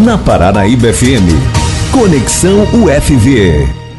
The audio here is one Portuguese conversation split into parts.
na Paranaíba FM. Conexão UFV.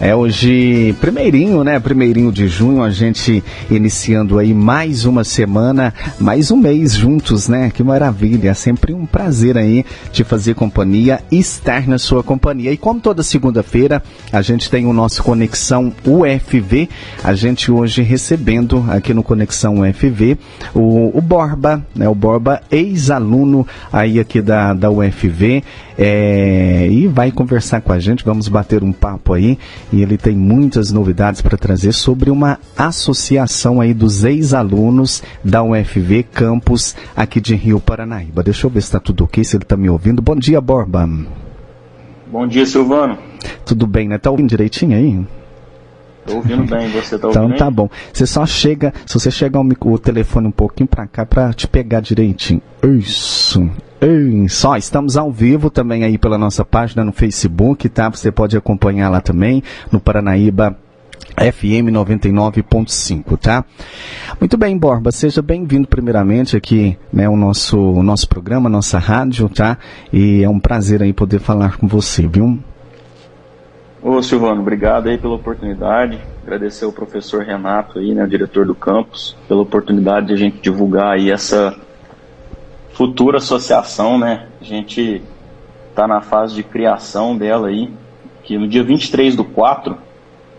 É hoje primeirinho, né? Primeirinho de junho, a gente iniciando aí mais uma semana, mais um mês juntos, né? Que maravilha, é sempre um prazer aí te fazer companhia, estar na sua companhia. E como toda segunda-feira, a gente tem o nosso Conexão UFV, a gente hoje recebendo aqui no Conexão UFV o, o Borba, né? O Borba, ex-aluno aí aqui da, da UFV, é, e vai conversar com a gente, vamos bater um papo aí e ele tem muitas novidades para trazer sobre uma associação aí dos ex-alunos da UFV Campus aqui de Rio Paranaíba. Deixa eu ver se está tudo ok, se ele está me ouvindo. Bom dia, Borba. Bom dia, Silvano. Tudo bem, né? Tá ouvindo direitinho aí? Tô ouvindo bem, você tá então ouvindo Então tá bom. Você só chega, se você chegar o, o telefone um pouquinho para cá para te pegar direitinho. Isso. Só, estamos ao vivo também aí pela nossa página no Facebook, tá? Você pode acompanhar lá também no Paranaíba FM 99.5, tá? Muito bem, Borba, seja bem-vindo primeiramente aqui, né, o nosso, o nosso programa, nossa rádio, tá? E é um prazer aí poder falar com você, viu? Ô Silvano, obrigado aí pela oportunidade, agradecer ao professor Renato aí, né, diretor do campus, pela oportunidade de a gente divulgar aí essa futura associação, né? A gente está na fase de criação dela aí, que no dia 23 do 4,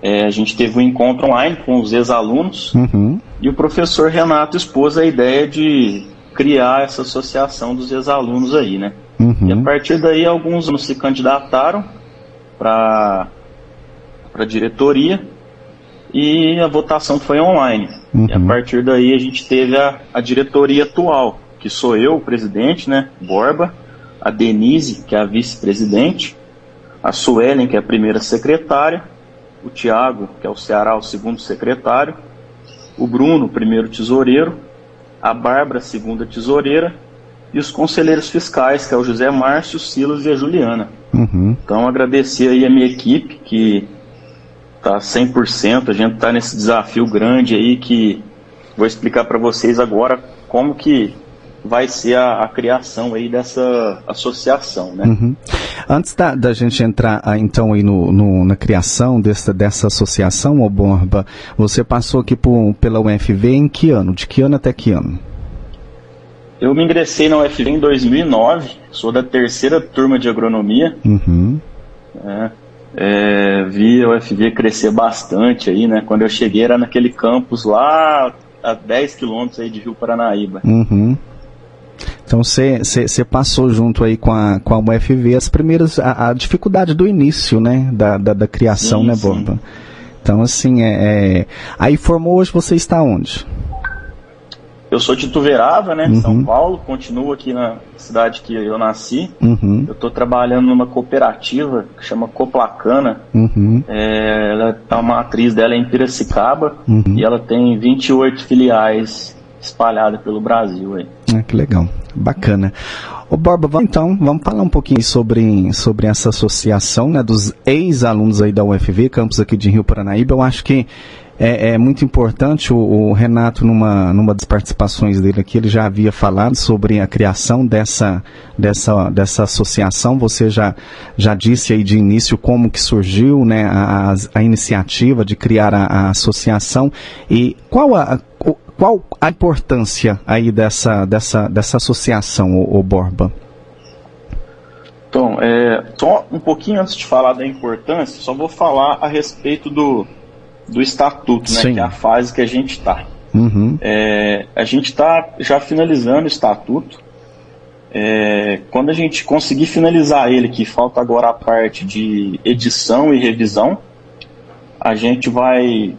é, a gente teve um encontro online com os ex-alunos uhum. e o professor Renato expôs a ideia de criar essa associação dos ex-alunos aí, né? Uhum. E a partir daí alguns alunos se candidataram para a diretoria e a votação foi online. Uhum. E a uhum. partir daí a gente teve a, a diretoria atual, que sou eu, o presidente, né, Borba, a Denise, que é a vice-presidente, a Suelen, que é a primeira secretária, o Tiago, que é o Ceará, o segundo secretário, o Bruno, primeiro tesoureiro, a Bárbara, segunda tesoureira, e os conselheiros fiscais, que é o José Márcio, o Silas e a Juliana. Uhum. Então, agradecer aí a minha equipe, que está 100%, a gente está nesse desafio grande aí, que vou explicar para vocês agora como que vai ser a, a, criação aí dessa associação, né? Uhum. Antes da, da, gente entrar então aí no, no, na criação dessa, dessa associação, ô Borba, você passou aqui por, pela UFV em que ano? De que ano até que ano? Eu me ingressei na UFV em 2009, sou da terceira turma de agronomia. Uhum. É, é, vi a UFV crescer bastante aí, né? Quando eu cheguei era naquele campus lá a 10 quilômetros aí de Rio Paranaíba. Uhum. Então você passou junto aí com a, com a UFV as primeiras, a, a dificuldade do início, né, da, da, da criação, sim, né, Borba? Então assim, é, é, aí formou hoje você está onde? Eu sou de Tuverava, né, uhum. São Paulo, continuo aqui na cidade que eu nasci. Uhum. Eu estou trabalhando numa cooperativa que chama Coplacana. Uhum. É, ela, a matriz dela é em Piracicaba uhum. e ela tem 28 filiais espalhadas pelo Brasil aí. Ah, que legal, bacana. Ô Borba, então vamos falar um pouquinho sobre, sobre essa associação né, dos ex-alunos aí da UFV, campus aqui de Rio Paranaíba. Eu acho que é, é muito importante, o, o, Renato, numa, numa das participações dele aqui, ele já havia falado sobre a criação dessa, dessa, dessa associação. Você já, já disse aí de início como que surgiu né, a, a iniciativa de criar a, a associação e qual a, qual a importância aí dessa, dessa, dessa associação, o, o Borba? Então, é, só um pouquinho antes de falar da importância, só vou falar a respeito do, do estatuto, né, que é a fase que a gente está. Uhum. É, a gente está já finalizando o estatuto. É, quando a gente conseguir finalizar ele, que falta agora a parte de edição e revisão, a gente vai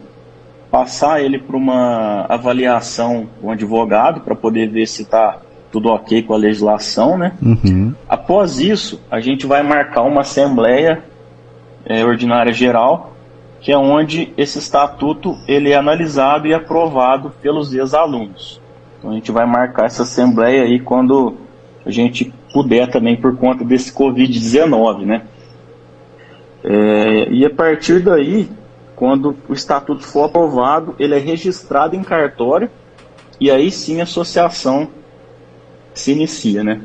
passar ele para uma avaliação com um advogado para poder ver se está tudo ok com a legislação, né? Uhum. Após isso, a gente vai marcar uma assembleia é, ordinária geral, que é onde esse estatuto ele é analisado e aprovado pelos ex-alunos. Então a gente vai marcar essa assembleia aí quando a gente puder também por conta desse Covid-19, né? É, e a partir daí quando o estatuto for aprovado, ele é registrado em cartório e aí sim a associação se inicia, né?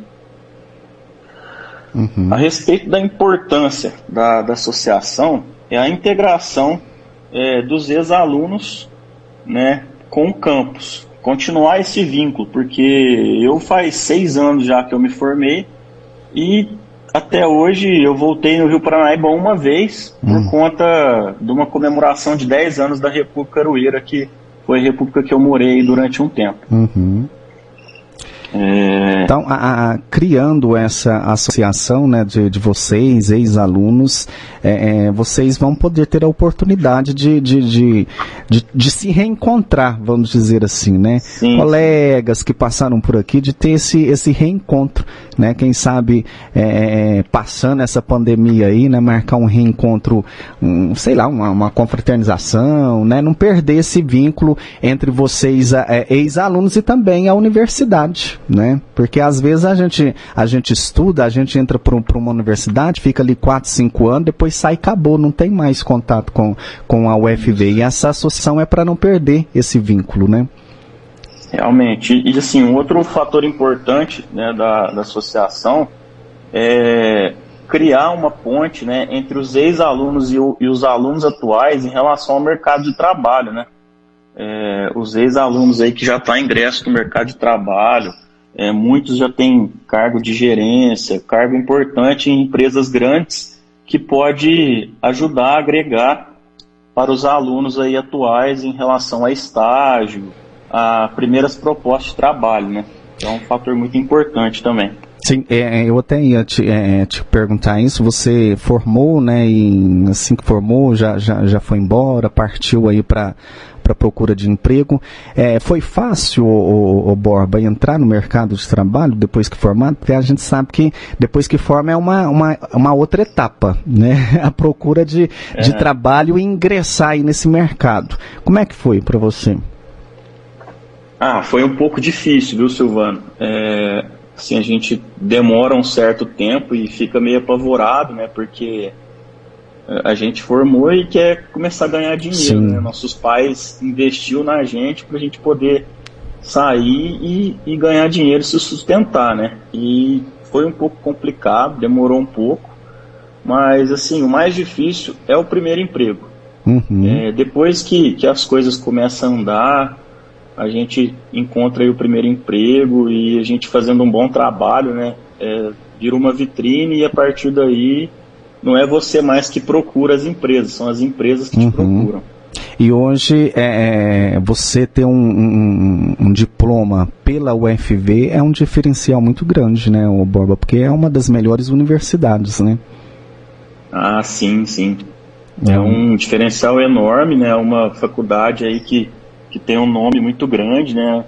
Uhum. A respeito da importância da, da associação, é a integração é, dos ex-alunos né, com o campus. Continuar esse vínculo, porque eu faz seis anos já que eu me formei e até hoje eu voltei no Rio Paranaíba uma vez por hum. conta de uma comemoração de 10 anos da República Arueira, que foi a república que eu morei durante um tempo. Uhum. É... Então, a, a, criando essa associação né, de, de vocês, ex-alunos, é, é, vocês vão poder ter a oportunidade de, de, de, de, de se reencontrar, vamos dizer assim, né? Sim. Colegas que passaram por aqui, de ter esse, esse reencontro, né? Quem sabe é, passando essa pandemia aí, né? Marcar um reencontro, um, sei lá, uma, uma confraternização, né? Não perder esse vínculo entre vocês, é, ex-alunos, e também a universidade, né? Porque às vezes a gente, a gente estuda, a gente entra para uma universidade, fica ali 4, 5 anos, depois depois sai e acabou, não tem mais contato com, com a UFV. E essa associação é para não perder esse vínculo, né? Realmente. E assim, um outro fator importante né, da, da associação é criar uma ponte né, entre os ex-alunos e, e, os alunos atuais em relação ao mercado de trabalho. Né? É, os ex-alunos aí que já estão tá ingresso no mercado de trabalho, é, muitos já têm cargo de gerência, cargo importante em empresas grandes que pode ajudar a agregar para os alunos aí atuais em relação a estágio, a primeiras propostas de trabalho, né? É um fator muito importante também. Sim, é, é eu até ia te, é, te, perguntar isso. Você formou, né? E assim que formou, já, já, já foi embora, partiu aí para para procura de emprego. É, foi fácil, o, o, o, Borba, entrar no mercado de trabalho depois que formado? Porque a gente sabe que depois que forma é uma, uma, uma outra etapa, né? A procura de, é. de trabalho e ingressar aí nesse mercado. Como é que foi para você? Ah, foi um pouco difícil, viu, Silvano? É, assim, a gente demora um certo tempo e fica meio apavorado, né? Porque a gente formou e quer começar a ganhar dinheiro. Né? Nossos pais investiu na gente para a gente poder sair e, e, ganhar dinheiro e se sustentar, né? E foi um pouco complicado, demorou um pouco, mas assim, o mais difícil é o primeiro emprego. Uhum. É, depois que, que as coisas começam a andar, a gente encontra aí o primeiro emprego e a gente fazendo um bom trabalho, né? É, vira uma vitrine e a partir daí não é você mais que procura as empresas, são as empresas que uhum. te procuram. E hoje é, é, você ter um, um, um, diploma pela UFV é um diferencial muito grande, né, o Borba? Porque é uma das melhores universidades, né? Ah, sim, sim. É um diferencial enorme, né? Uma faculdade aí que, que tem um nome muito grande, né?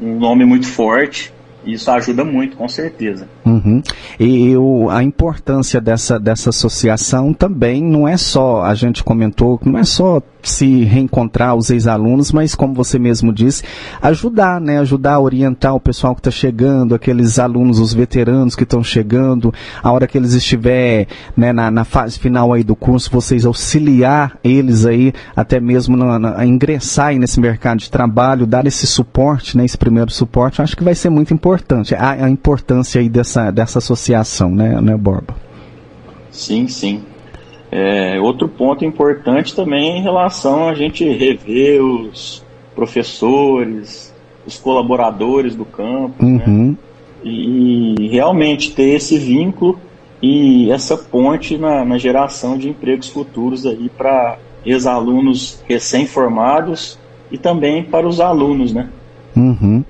Um nome muito forte. Isso ajuda muito, com certeza. Uhum. E o, a importância dessa, dessa associação também não é só, a gente comentou, não é só se reencontrar os ex-alunos, mas como você mesmo disse, ajudar, né? Ajudar a orientar o pessoal que está chegando, aqueles alunos, os veteranos que estão chegando, a hora que eles estiver né, na, na, fase final aí do curso, vocês auxiliar eles aí, até mesmo na, na, a ingressar aí nesse mercado de trabalho, dar esse suporte, né? Esse primeiro suporte, acho que vai ser muito importante. A, a importância aí dessa, dessa associação, né, né, Borba? Sim, sim. É, outro ponto importante também é em relação a gente rever os professores, os colaboradores do campo, né? uhum. né? e, e, realmente ter esse vínculo e essa ponte na, na geração de empregos futuros aí para ex-alunos recém-formados e também para os alunos, né? Uhum.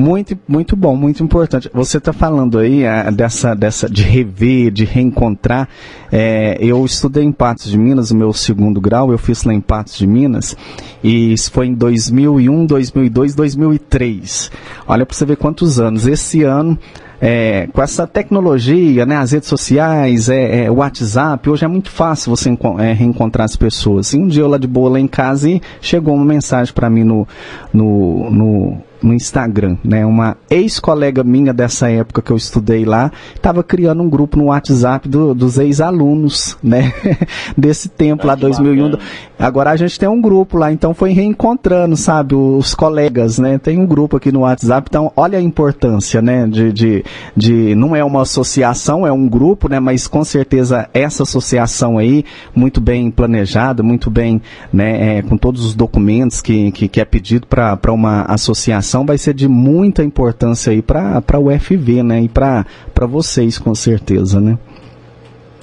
Muito, muito bom, muito importante. Você está falando aí é, dessa, dessa de rever, de reencontrar. É, eu estudei em Patos de Minas, o meu segundo grau, eu fiz lá em Patos de Minas, e isso foi em 2001, 2002, 2003. Olha para você ver quantos anos. Esse ano é, com essa tecnologia, né, as redes sociais, é, é, o WhatsApp, hoje é muito fácil você é, reencontrar as pessoas. E um dia eu lá de boa lá em casa e chegou uma mensagem para mim no, no, no no Instagram, né? Uma ex-colega minha dessa época que eu estudei lá estava criando um grupo no WhatsApp do, dos ex-alunos, né? Desse tempo ah, lá, 2001. Bacana. Agora a gente tem um grupo lá, então foi reencontrando, sabe, os colegas, né? Tem um grupo aqui no WhatsApp, então olha a importância, né? De, de, de não é uma associação, é um grupo, né? Mas com certeza essa associação aí, muito bem planejada, muito bem, né? É, com todos os documentos que, que, que é pedido para uma associação, vai ser de muita importância aí para a UFV, né? E para vocês, com certeza, né?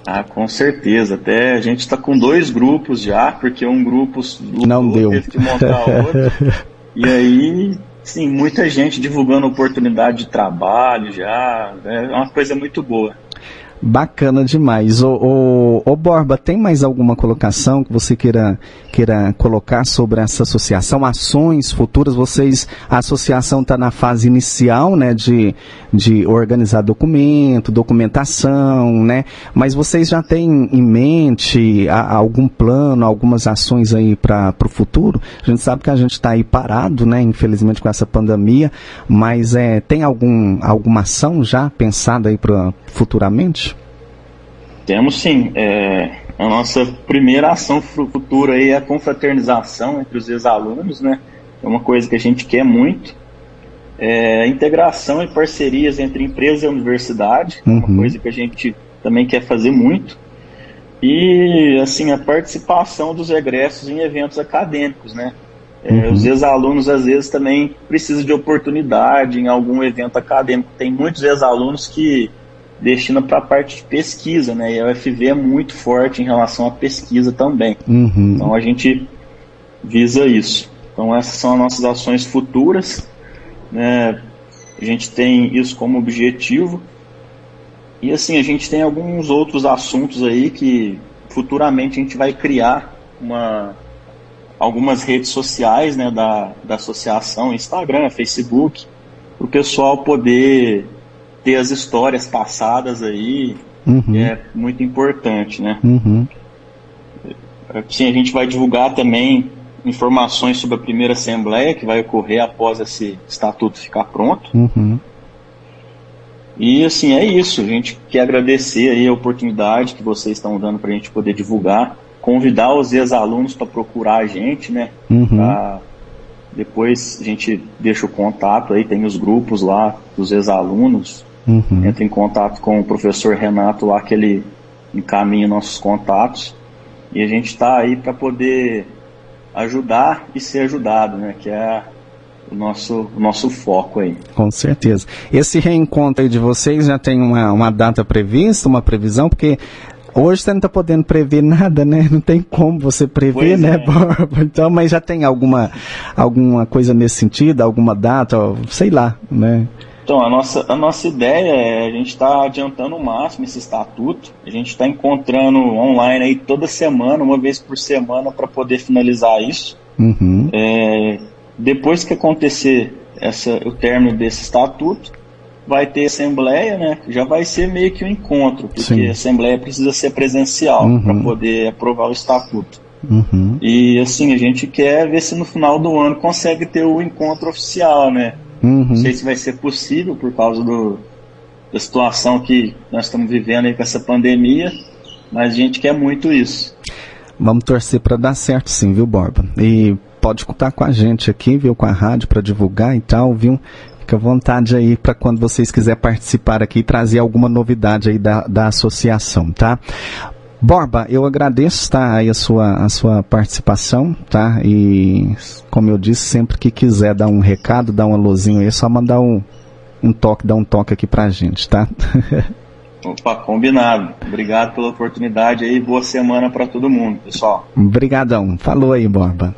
Ah, com certeza. Até a gente está com dois grupos já, porque um grupo não deu. teve que montar outro. e aí, sim, muita gente divulgando oportunidade de trabalho já. É uma coisa muito boa. Bacana demais. O, o, o, Borba, tem mais alguma colocação que você queira, queira colocar sobre essa associação? Ações futuras? Vocês, a associação está na fase inicial, né, de, de organizar documento, documentação, né? Mas vocês já têm em mente a, algum plano, algumas ações aí para o futuro? A gente sabe que a gente está aí parado, né, infelizmente com essa pandemia, mas é, tem algum, alguma ação já pensada aí para futuramente? Temos sim. É, a nossa primeira ação futura aí é a confraternização entre os ex-alunos, né? É uma coisa que a gente quer muito. É, integração e parcerias entre empresa e universidade, uhum. uma coisa que a gente também quer fazer muito. E, assim, a participação dos egressos em eventos acadêmicos, né? É, uhum. Os ex-alunos, às vezes, também precisam de oportunidade em algum evento acadêmico. Tem muitos ex-alunos que destina para a parte de pesquisa, né? E a UFV é muito forte em relação à pesquisa também. Uhum. Então a gente visa isso. Então essas são as nossas ações futuras. Né? A gente tem isso como objetivo. E assim, a gente tem alguns outros assuntos aí que futuramente a gente vai criar uma, algumas redes sociais né, da, da associação, Instagram, Facebook, para o pessoal poder ter as histórias passadas aí, uhum. é muito importante, né? Uhum. Sim, a gente vai divulgar também informações sobre a primeira assembleia que vai ocorrer após esse estatuto ficar pronto. Uhum. E assim, é isso. A gente quer agradecer aí a oportunidade que vocês estão dando para a gente poder divulgar, convidar os ex-alunos para procurar a gente, né? Uhum. Pra depois a gente deixa o contato aí, tem os grupos lá dos ex-alunos, Uhum. Entra em contato com o professor Renato lá, que ele encaminha nossos contatos. E a gente está aí para poder ajudar e ser ajudado, né? Que é o nosso, o nosso foco aí. Com certeza. Esse reencontro aí de vocês já tem uma, uma data prevista, uma previsão? Porque Hoje você não está podendo prever nada, né? Não tem como você prever, pois né, é. Borba? Então, mas já tem alguma, alguma coisa nesse sentido, alguma data, sei lá, né? Então, a nossa, a nossa ideia é a gente está adiantando o máximo esse estatuto. A gente está encontrando online aí toda semana, uma vez por semana, para poder finalizar isso. Uhum. É, depois que acontecer essa, o término desse estatuto, vai ter assembleia, né? Já vai ser meio que um encontro, porque Sim. a assembleia precisa ser presencial uhum. para poder aprovar o estatuto. Uhum. E assim, a gente quer ver se no final do ano consegue ter o encontro oficial, né? Uhum. Não sei se vai ser possível por causa do, da situação que nós estamos vivendo aí com essa pandemia, mas a gente quer muito isso. Vamos torcer para dar certo sim, viu, Borba? E pode contar com a gente aqui, viu, com a rádio para divulgar e tal, viu? Fica à vontade aí para quando vocês quiserem participar aqui e trazer alguma novidade aí da, da associação, tá? Borba, eu agradeço tá, aí a sua, a sua participação, tá? E como eu disse, sempre que quiser dar um recado, dar uma luzinha aí, é só mandar um, um toque, dar um toque aqui pra gente, tá? Opa, combinado. Obrigado pela oportunidade aí, boa semana para todo mundo, pessoal. Obrigadão. Falou aí, Borba.